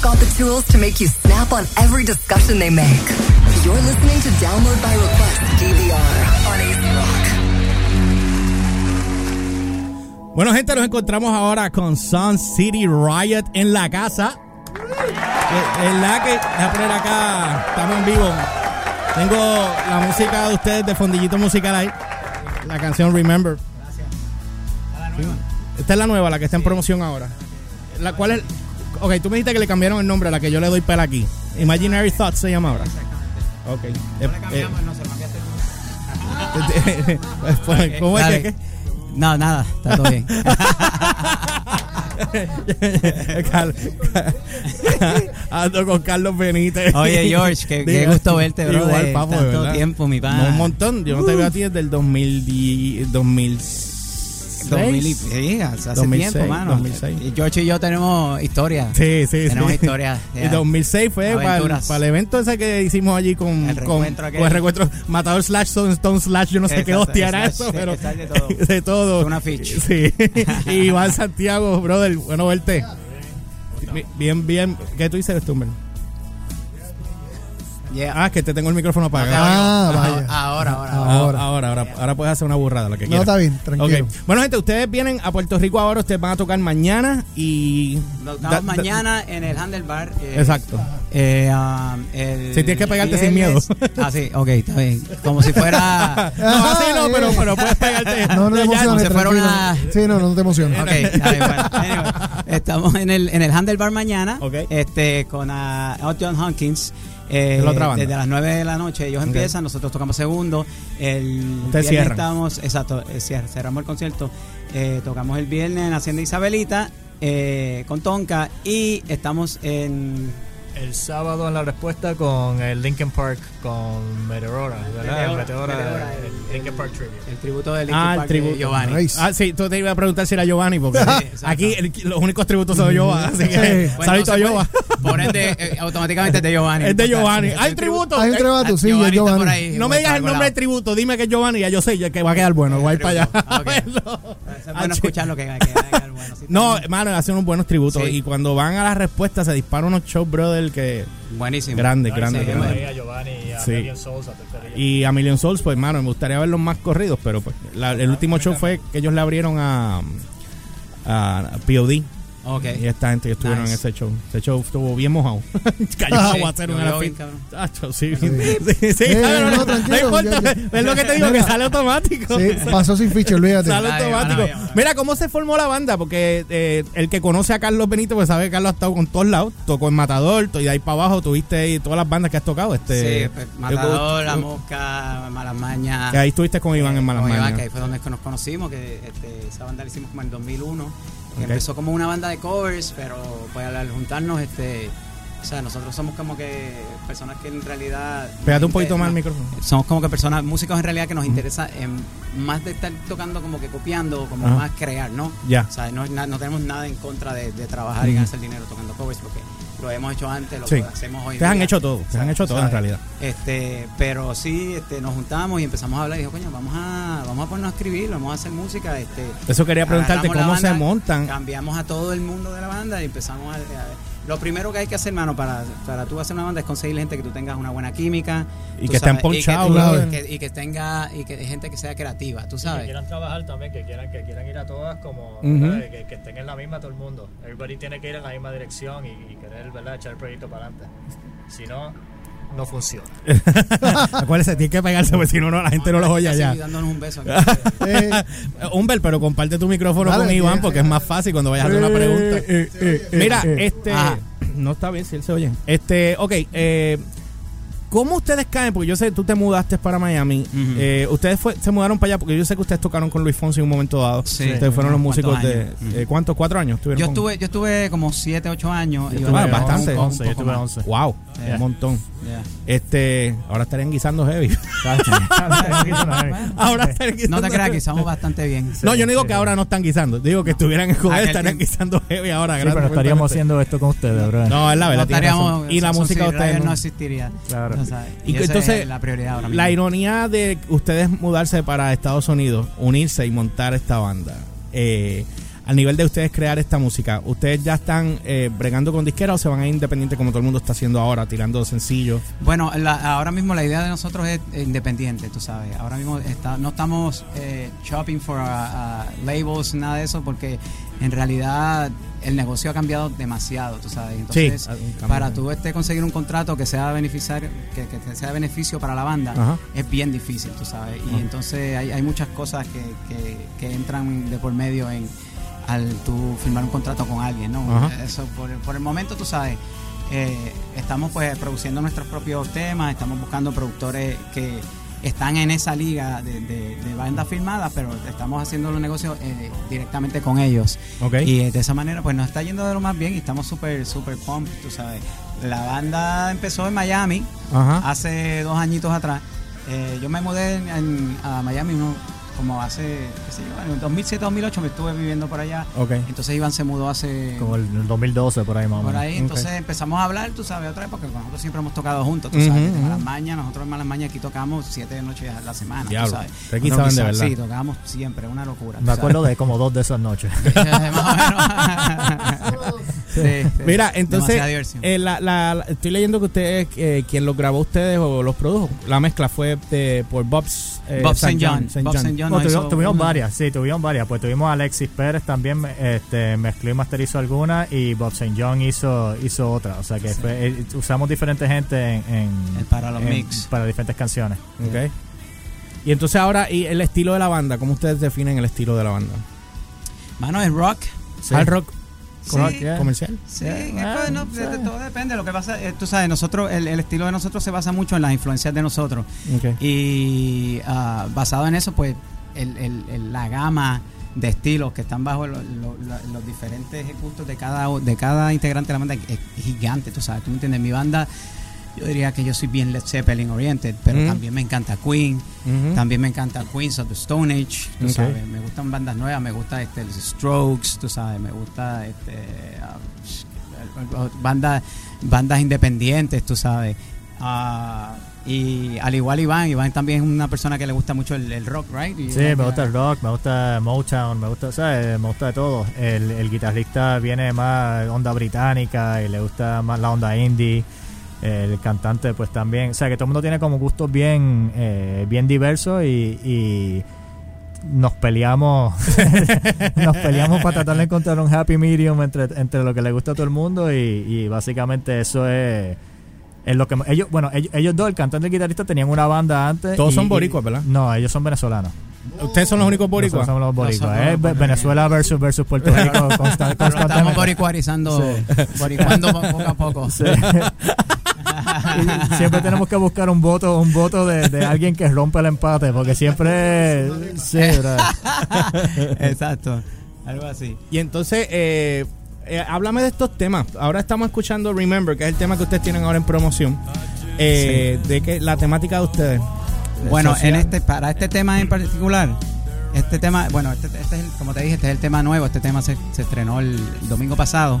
They've got the tools to make you snap on every discussion they make. You're listening to Download by Request DVR on AC Rock. Bueno, gente, nos encontramos ahora con Sun City Riot en la casa. Eh, En la que, voy a poner acá, estamos en vivo. Tengo la música de ustedes de Fondillito Musical ahí. La canción Remember. Sí. Esta es la nueva, la que está en promoción ahora. La cual es. Ok, tú me dijiste que le cambiaron el nombre a la que yo le doy pela aquí. Imaginary Thoughts se llama ahora. Ok. Eh, eh, pues, ¿Cómo es que? No, nada, está todo bien. Ando con Carlos Benítez. Oye, George, qué, gusto verte, bro. Igual, papo, tanto verdad. tiempo, mi No, pana. un montón. Yo no te veo a ti desde el 2010, 2006. 2000 y- sí, hace 2006, tiempo, mano. 2006. Y George y yo tenemos historia. Sí, sí, Tenemos sí. historias. Y 2006 fue para para el evento ese que hicimos allí con, El con, reencuentro aquel. con el reencuentro Matador slash Stone, Stone slash yo no sé qué hostia era eso sí, pero de todo. de todo Una ficha. sí y Iván Santiago brother bueno verte Bi- bien bien ¿qué tú dices Stumber? Yeah. ah que te tengo el micrófono apagado Ah, vaya. Ahora, ahora, Ah, ahora. ahora, ahora, ahora, ahora puedes hacer una burrada, lo que No, quieras. está bien, tranquilo. Bueno, gente, ustedes vienen a Puerto Rico ahora, ustedes van a tocar mañana y... Da- mañana en el Handlebar. eh, Exacto. Eh, um, el Si tienes que pegarte sin viernes- Ah, sí, ok, está bien. Como si fuera. No, así no, pero, pero puedes pegarte. No, no te emociones, como si fuera una- Sí, no, no te emociones. Ok, está bien, bueno. Anyway, estamos en el, en el Handlebar mañana. Ok. Este, con uh, John Hawkins. Eh, la. Desde las 9 de la noche ellos empiezan, nosotros tocamos segundo. El Ustedes viernes. Estábamos, exacto, eh, cerramos el concierto. Eh, tocamos el viernes en Hacienda Isabelita eh, con Tonka y estamos en El sábado en la respuesta con el Linkin Park con Meteora, ¿verdad? El Meteora, Meteora, Meteora, el, el- Linkin Park Tribute. el tributo de Linkin Ah, el Park de tributo. Giovanni. Nice. Ah, sí, tú te iba a preguntar si era Giovanni, porque aquí el- los únicos tributos son de Giovanni, así que Sí. Pues saludito a entonces, Giovanni. pues, Por ende, eh, automáticamente es de Giovanni. Es de Giovanni. Sí, Hay el tributo. Hay un Eh, trebato, sí, Giovanni Giovanni. ahí. No me digas el nombre de tributo, dime que es Giovanni, ya yo sé ya que va a quedar bueno, voy a ir para allá. a Ok. verlo. Es bueno Ah, escucharlo que, que, que- bueno. sí, No, hermano, hacen unos buenos tributos. Sí. Y cuando van a la respuesta se disparan unos shows, brother, que Buenísimo. No, grandes. ahí a Giovanni y a Sí. Million Souls, a. Y a Million Souls, pues, hermano, me gustaría verlos más corridos, pero pues la- el último show fue que ellos le abrieron a, a POD. Ok. Y esta gente que estuvieron Nice. en ese show. Ese show estuvo bien mojado. Cayó Ah, agua hacer llovió una bien, fin. cabrón. Tacho, sí, sí, sí, sí, Eh, cabrón, no, importa. Es lo que te digo, que sale automático. Sí, pasó sin ficha, olvídate. Sale Ay, automático. Mira cómo se formó la banda, porque eh, el que conoce a Carlos Benito, pues sabe que Carlos ha estado con todos lados. Tocó en Matador, y de ahí para abajo tuviste ahí todas las bandas que has tocado. Este, Sí, pues, Matador, eh, La Mosca, Malas Mañas. Que ahí estuviste con Iván en Malas Con Iván, que ahí fue donde nos conocimos, que este, esa banda la hicimos como en el 2001. Que Ok. Empezó como una banda de covers, pero pues al juntarnos, este, o sea, nosotros somos como que personas que en realidad... Pégate un poquito más al no, micrófono. Somos como que personas, músicos en realidad que nos interesa en, más de estar tocando como que copiando, como Ajá. más crear, ¿no? Ya. O sea, no, no tenemos nada en contra de, de trabajar y Ujú. ganarse el dinero tocando covers, porque lo hemos hecho antes, lo Sí. hacemos hoy Ustedes han hecho todo, ustedes han hecho todo en realidad. Este, pero sí, este, nos juntamos y empezamos a hablar y dijo, coño, vamos a, vamos a ponernos a escribir, vamos a hacer música, este. Eso quería preguntarte, ¿cómo se montan? Cambiamos a todo el mundo de la banda y empezamos a, a- lo primero que hay que hacer, hermano, para, para tú hacer una banda es conseguir gente que tú tengas una buena química. Y que estén sabes, y que- ponchados, y que- brother. y que, y que tenga, y que gente que sea creativa, tú Y que sabes. quieran trabajar también, que quieran, que quieran ir a todas como, que, que estén en la misma todo el mundo. Everybody tiene que ir en la misma dirección y, y querer, ¿verdad? Echar el proyecto para adelante. Si no, no funciona. Acuérdense, tiene que pegarse, porque si no, no, la gente no los oye allá. dándonos un beso. Eh, Humber, pero comparte tu micrófono Dale, con Iván porque es más fácil cuando vayas a hacer una pregunta. eh, eh, eh, Mira, eh. este. Ajá. No está bien si él se oye. Este, ok. Eh, ¿Cómo ustedes caen? Porque yo sé que tú te mudaste para Miami. Eh, ustedes fue- se mudaron para allá porque yo sé que ustedes tocaron con Luis Fonsi en un momento dado. Sí. Ustedes fueron los ¿Cuántos músicos de. eh, ¿Cuántos? ¿Cuatro años? estuvieron Yo con- estuve, yo estuve como 7, 8 años. y Yo Ah, tuve bastante. 11, yo poco tuve más. 11. Wow, Yeah. un montón. Yeah. Este, ahora estarían guisando heavy. ahora estarían guisando No te creas estamos bastante bien. No, yo no digo que ahora no están guisando. Digo que estuvieran en joder, estarían tiempo. guisando heavy ahora. Sí, gracias pero estaríamos haciendo esto con ustedes, bro. No, es la verdad. No. Y la música de ustedes. no no. Claro. Existiría. O sea, Y entonces, es la prioridad ahora mismo. La ironía de ustedes mudarse para Estados Unidos, unirse y montar esta banda. eh, al nivel de ustedes crear esta música, ¿ustedes ya están eh, bregando con disquera o se van a ir independiente como todo el mundo está haciendo ahora, tirando sencillos? Bueno, la- ahora mismo la idea de nosotros es eh, independiente, tú sabes. Ahora mismo está- no estamos eh, shopping for uh, uh, labels, nada de eso, porque en realidad el negocio ha cambiado demasiado, tú sabes. Entonces, Sí, para tú este, conseguir un contrato que sea beneficiario, que, sea beneficio para la banda, Ajá. es bien difícil, tú sabes. Y Ajá. entonces hay, hay muchas cosas que, que, que entran de por medio en al tú firmar un contrato con alguien, ¿no? Ajá. Eso por, por el momento, tú sabes, eh, estamos pues produciendo nuestros propios temas, estamos buscando productores que están en esa liga de, de, de bandas firmadas, pero estamos haciendo los negocios eh, directamente con ellos. Ok. Y eh, de esa manera pues nos está yendo de lo más bien y estamos súper, súper pumped, tú sabes. La banda empezó en Miami Ajá. hace dos añitos atrás. Eh, yo me mudé en- en- a Miami como hace, qué sé yo, en el 2007-2008 me estuve viviendo por allá. Ok. Entonces Iván se mudó hace... Como el, el 2012 por ahí más o Por menos. ahí, Ok. entonces empezamos a hablar, tú sabes, otra vez, porque nosotros siempre hemos tocado juntos, tú sabes, desde ujú. Malas Mañas, nosotros en Malas Mañas aquí tocamos siete noches a la semana, Diablo, tú sabes. aquí Nosotros saben de Sí, verdad. tocábamos siempre, una locura. Me acuerdo sabes. de como dos de esas noches. Más o menos. Sí, sí. Mira, entonces, eh, la, la- la- estoy leyendo que ustedes, eh, quien los grabó ustedes o los produjo, la mezcla fue de, por Bob's eh, Bob St. John. St. Bob John. St. John No, tuvimos, varias, sí, tuvimos varias. Pues tuvimos a Alexis Pérez también, este, mezcló y masterizó alguna y Bob St. John hizo, hizo otra. O sea que Sí. fue- eh, usamos diferentes gente en, en- Para los en- mix. para diferentes canciones. Ok. Y entonces ahora, y el estilo de la banda, ¿cómo ustedes definen el estilo de la banda? Mano, es rock. Sí. Hard rock Sí. comercial. Sí, Yeah, es ah, que no, sí. de- de todo depende. Lo que pasa, eh, tú sabes, nosotros, el, el estilo de nosotros se basa mucho en las influencias de nosotros. Y ah, basado en eso, pues, el, el- el- la gama de estilos que están bajo lo- lo- lo- los diferentes gustos de cada, de cada integrante de la banda es gigante, tú sabes, tú me entiendes. Mi banda, yo diría que yo soy bien Led Zeppelin oriented, pero Mm. también me encanta Queen. También me encanta Queens of the Stone Age, tú sabes, me gustan bandas nuevas, me gusta este, los Strokes, tú sabes, me gusta este, ah, bandas, bandas independientes, tú sabes. Ah, y al igual Iván, Iván también es una persona que le gusta mucho el, el rock, right? Y Sí, me gusta el rock, me gusta Motown, me gusta, ¿sabes? Me gusta de todo. El, el guitarrista viene más onda británica y le gusta más la onda indie. El cantante, pues también. O sea, que todo el mundo tiene como gustos bien, eh, bien diversos y, y nos peleamos nos peleamos para tratar de encontrar un happy medium entre, entre lo que le gusta a todo el mundo y, y básicamente eso es, es lo que ellos bueno ellos, ellos dos el cantante y el guitarrista tenían una banda antes Todos y- son boricuas, ¿verdad? no ellos son venezolanos Ustedes son los únicos boricuas. nosotros somos los boricuas. Los. Venezuela versus versus Puerto Rico constan- Pero estamos constantemente. boricuarizando, boricuando poco a poco. Sí. Siempre tenemos que buscar un voto un voto de, de alguien que rompe el empate porque siempre sí. Exacto, algo así. Y entonces, eh, eh, háblame de estos temas. Ahora estamos escuchando Remember, que es el tema que ustedes tienen ahora en promoción. Eh, De que la temática de ustedes. Bueno, Social. en este, para este tema en particular, este tema, bueno, este, este es el- como te dije, este es el tema nuevo. Este tema se, se estrenó el domingo pasado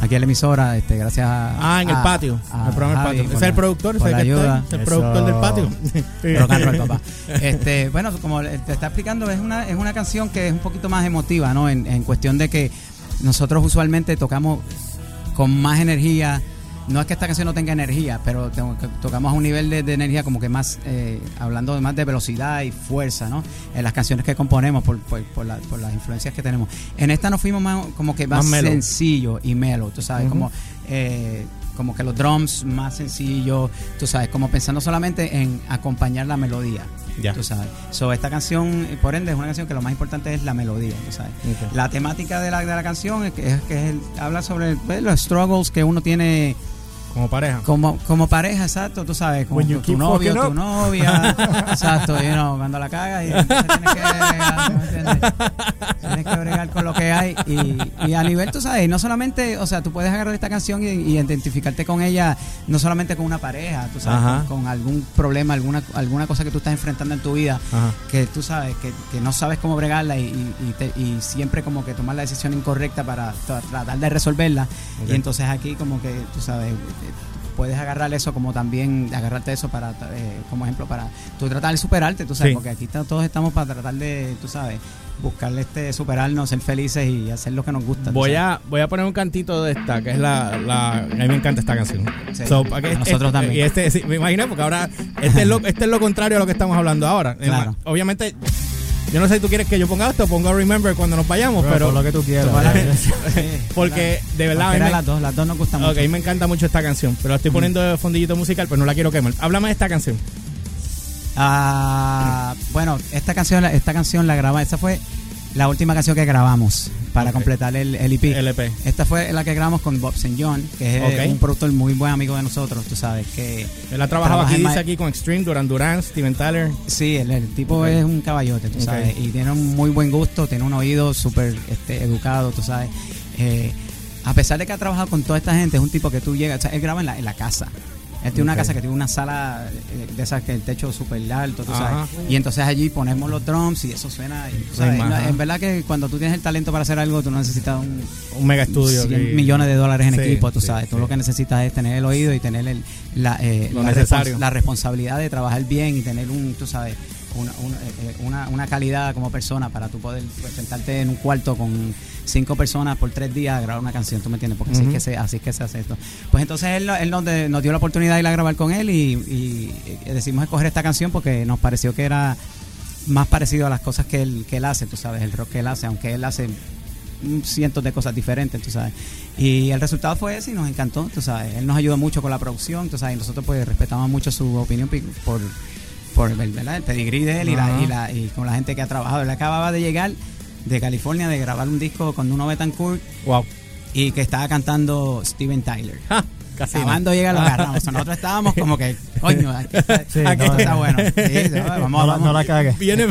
aquí en la emisora, este, gracias a. Ah, en el patio. a el programa Javi del patio. es el productor, es el que ayuda. el Eso. productor del patio. Rock and roll, papá. Este, bueno, como te está explicando, es una, es una canción que es un poquito más emotiva, ¿no? En, en cuestión de que nosotros usualmente tocamos con más energía. No es que esta canción no tenga energía, pero tengo tocamos a un nivel de, de energía como que más, eh, hablando de más de velocidad y fuerza, ¿no? En las canciones que componemos por, por, por la- por las influencias que tenemos. En esta nos fuimos más, como que más, sencillo y mellow, tú sabes, como, eh, como que los drums más sencillos, tú sabes, como pensando solamente en acompañar la melodía. Ya. Tú sabes. So, esta canción, por ende, es una canción que lo más importante es la melodía, tú sabes. La temática de la, de la canción es que, es, que es el- habla sobre pues, los struggles que uno tiene Como pareja. como, como pareja, exacto, tú sabes, como tu novio, tu novia, exacto, you know, cuando la cagas y tienes que bregar, ¿me entiendes? Tienes que bregar con lo que hay y, y a nivel, tú sabes, no solamente, o sea, tú puedes agarrar esta canción y, y identificarte con ella, no solamente con una pareja, tú sabes, con, con algún problema, alguna alguna cosa que tú estás enfrentando en tu vida, Ajá. que tú sabes que, que no sabes cómo bregarla y, y, te- y siempre como que tomar la decisión incorrecta para tra- tratar de resolverla y entonces aquí como que tú sabes puedes agarrar eso como también agarrarte eso para eh, como ejemplo para tú tratar de superarte tú sabes Sí. porque aquí está- todos estamos para tratar de tú sabes buscarle este superarnos ser felices y hacer lo que nos gusta Voy a, voy a poner un cantito de esta, que es la, la- A mí me encanta esta canción. Sí, que a nosotros también. Y este, sí, me imaginé, porque ahora este es, lo, este es lo contrario a lo que estamos hablando ahora. Claro. Obviamente, yo no sé si tú quieres que yo ponga esto ponga Remember cuando nos vayamos, Bro, pero. por lo que tú quieras. Porque de verdad. a mí Cualquiera de me- las dos las dos nos gustan Ok, mucho me encanta mucho esta canción, pero la estoy poniendo de fondillito musical, pero no la quiero quemar. Háblame de esta canción. Ah, bueno, esta canción, esta canción la grabamos, esta fue la última canción que grabamos para completar el, el EP. LP. Esta fue la que grabamos con Bob St. John, que es un productor muy buen amigo de nosotros, tú sabes, que Él ha trabajado Trabaja aquí, dice con Extreme, Duran Duran, Steven Tyler. sí, el, el tipo es un caballote, tú sabes, y tiene un muy buen gusto, tiene un oído súper este, educado, tú sabes. Eh, a pesar de que ha trabajado con toda esta gente, es un tipo que tú llegas, o sea, él graba en la, en la casa. Él tiene una casa que tiene una sala eh, de esas que el techo súper alto, tú Ajá. sabes. Y entonces allí ponemos los drums y eso suena. y, tú sabes, en verdad que cuando tú tienes el talento para hacer algo, tú no necesitas un, Un mega estudio. 100 que- millones de dólares en Sí, equipo, tú sí, sabes. Tú sí. lo que necesitas es tener el oído y tener el, la, eh, Lo la, respons- la responsabilidad de trabajar bien y tener un, tú sabes, una, una, eh, eh, una, una calidad como persona para tú poder sentarte en un cuarto con cinco personas por tres días a grabar una canción, ¿tú me entiendes? Porque así, es que se, así es que se hace esto. Pues entonces él, él nos, de- nos dio la oportunidad de ir a grabar con él y, y, eh, decidimos escoger esta canción porque nos pareció que era más parecido a las cosas que él, que él hace, tú sabes, el rock que él hace, aunque él hace cientos de cosas diferentes, tú sabes. Y el resultado fue ese y nos encantó, tú sabes. Él nos ayudó mucho con la producción, tú sabes, y nosotros pues respetamos mucho su opinión pi- por, por el, ¿verdad? el pedigrí de él y, la, Ajá. y, la, y con la gente que ha trabajado. Él acababa de llegar de California de grabar un disco con Nuno Betancourt Wow. y que estaba cantando Steven Tyler. Ja, casi. Acabando llegar lo agarramos. Nosotros estábamos como que, coño, aquí está, Sí, aquí no, está no. bueno. Sí, vamos, No, vamos. no la cagues. Viene,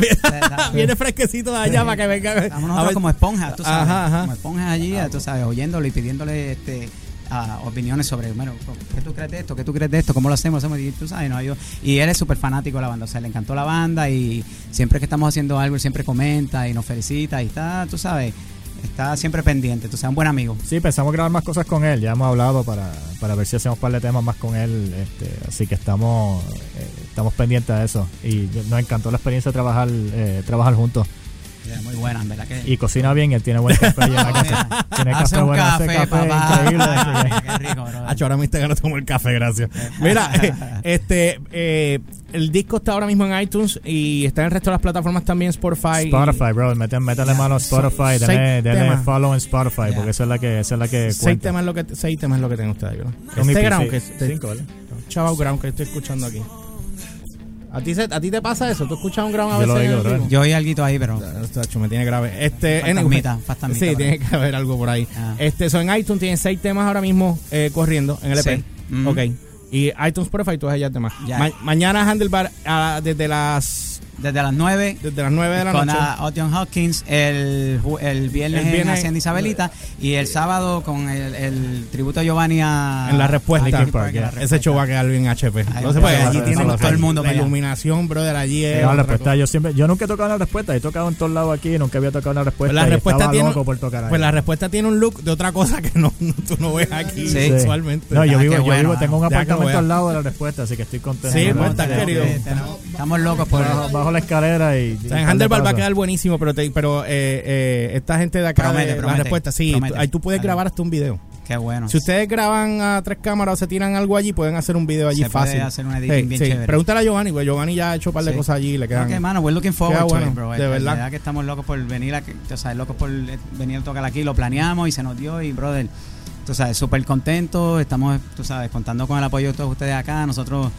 viene, fresquecito de allá para que venga. Estamos a nosotros ver. como esponjas, tú sabes. Ajá, ajá. Como esponjas allí, tú sabes, oyéndolo y pidiéndole este, ah, opiniones sobre, bueno, ¿qué tú crees de esto? ¿Qué tú crees de esto? ¿Cómo lo hacemos? ¿Hacemos? Y tú sabes, no, yo, y él es súper fanático de la banda, o sea, le encantó la banda y siempre que estamos haciendo algo, él siempre comenta y nos felicita y está, tú sabes, está siempre pendiente, tú sabes, un buen amigo. Sí, pensamos grabar más cosas con él. Ya hemos hablado para, para ver si hacemos un par de temas más con él. Este, así que estamos eh, estamos pendientes de eso. Y nos encantó la experiencia de trabajar eh, trabajar juntos. Muy buena, en verdad que... Y cocina bien. Él tiene buen café ahí en la casa. Tiene Hace café un bueno. hace café, café papá. increíble. Qué rico, bro. Hacho, ahora me está ganando el café, gracias. Mira, este, eh, el disco está ahora mismo en iTunes y está en el resto de las plataformas también, Spotify. Spotify, bro. Mete, métele mano a Spotify. Seis Denle, denle temas. follow en Spotify. Ya. Porque esa es la que, esa es la que Seis cuenta. temas, es lo que, seis temas es lo que tienen ustedes, bro. Este ground que Cinco, ¿verdad? Chavo ground que estoy escuchando aquí. ¿A ti, se- ¿A ti te pasa eso? ¿Tú escuchas un ground a Yo veces? lo en digo? Yo oí algo ahí, pero... Me tiene grave. Este, Fantasmita, anyway. fantasmita Sí, tiene que haber algo por ahí. Ah. Este, son en iTunes tienen seis temas ahora mismo eh, corriendo en el EP. Sí. Ujú. Ok. Y iTunes Spotify, tú ya temas. Ya. Ma- mañana Handlebar ah, desde las Desde las 9 desde las 9 de la con noche. a Otion Hawkins el, el viernes El en viernes- Hacienda Isabelita y el sábado con el, el tributo a Giovanni a, en la respuesta. a Linkin Park, en la Ese respuesta. show va a quedar bien HP. Ahí No se puede. Allí tienen todo el mundo la iluminación, brother. Allí es. Eh, la respuesta, yo siempre, yo nunca he tocado la respuesta, he tocado en todos lados aquí, nunca había tocado la respuesta. Pues la respuesta estaba tiene- loco por tocar ahí. Pues la respuesta tiene un look de otra cosa que no, no- tú no ves aquí Sí. visualmente. No, yo Ah, vivo, yo bueno, vivo, tengo un apartamento al lado de la respuesta, así que estoy contento. Sí, pues, está querido. Estamos locos por Bajo, bajo la escalera y. O sea, en Handlebar va a quedar buenísimo, pero te- pero eh, eh, esta gente de acá Promete, de promete, la respuesta, sí, promete. tú- ahí tú puedes grabar hasta un video. Qué bueno. Si ustedes graban a tres cámaras o se tiran algo allí, pueden hacer un video allí Se puede fácil. hacer un editing bien chévere. Pregúntale a Giovanni, porque Giovanni ya ha hecho un par de Sí. cosas allí y le quedan. Ok, mano, we're looking forward to bueno, it, bro. de La verdad. que estamos locos por venir a, o sea, locos por eh, venir a tocar aquí, lo planeamos y se nos dio y brother, tú sabes, súper contentos, estamos, tú sabes, contando con el apoyo de todos ustedes acá, nosotros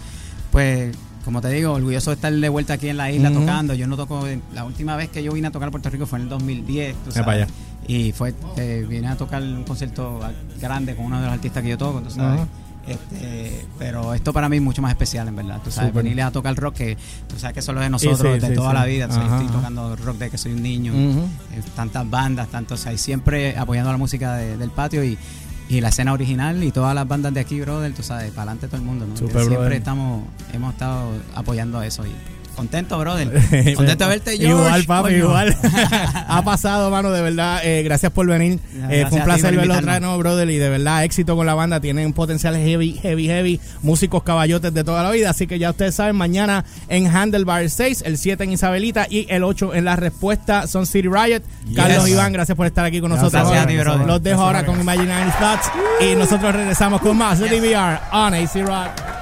pues como te digo, orgulloso de estar de vuelta aquí en la isla tocando. Yo no toco, la última vez que yo vine a tocar a Puerto Rico fue en el 2010, tú sabes. Y fue, eh, vine a tocar un concierto grande con uno de los artistas que yo toco, tú sabes. Este, pero esto para mí es mucho más especial, en verdad. Tú sabes, venirle a tocar rock, que tú sabes que eso es de nosotros, Sí, sí, de sí, toda la vida. Ajá, estoy tocando rock desde que soy un niño. Eh, tantas bandas, tanto, o sea, y siempre apoyando la música de- del patio y, y la escena original y todas las bandas de aquí, brother, tú sabes, para adelante todo el mundo, ¿no? Super, siempre brother. estamos, hemos estado apoyando eso y Contento, brother. Contento de verte, George. Igual, papi, Coño. igual. ha pasado, mano, de verdad. eh, gracias por venir. Gracias Eh, fue un a placer verlo otra vez, no, brother. Y de verdad, éxito con la banda. Tienen potenciales heavy, heavy, heavy. Músicos caballotes de toda la vida. Así que ya ustedes saben, mañana en Handlebar 6, el 7 en Isabelita y el 8 en La Respuesta son City Riot. Carlos Iván, gracias por estar aquí con Gracias nosotros. a ti, brother. Los dejo Gracias, ahora con Imaginary Thoughts. Y nosotros regresamos con más de DVR on AC Rock.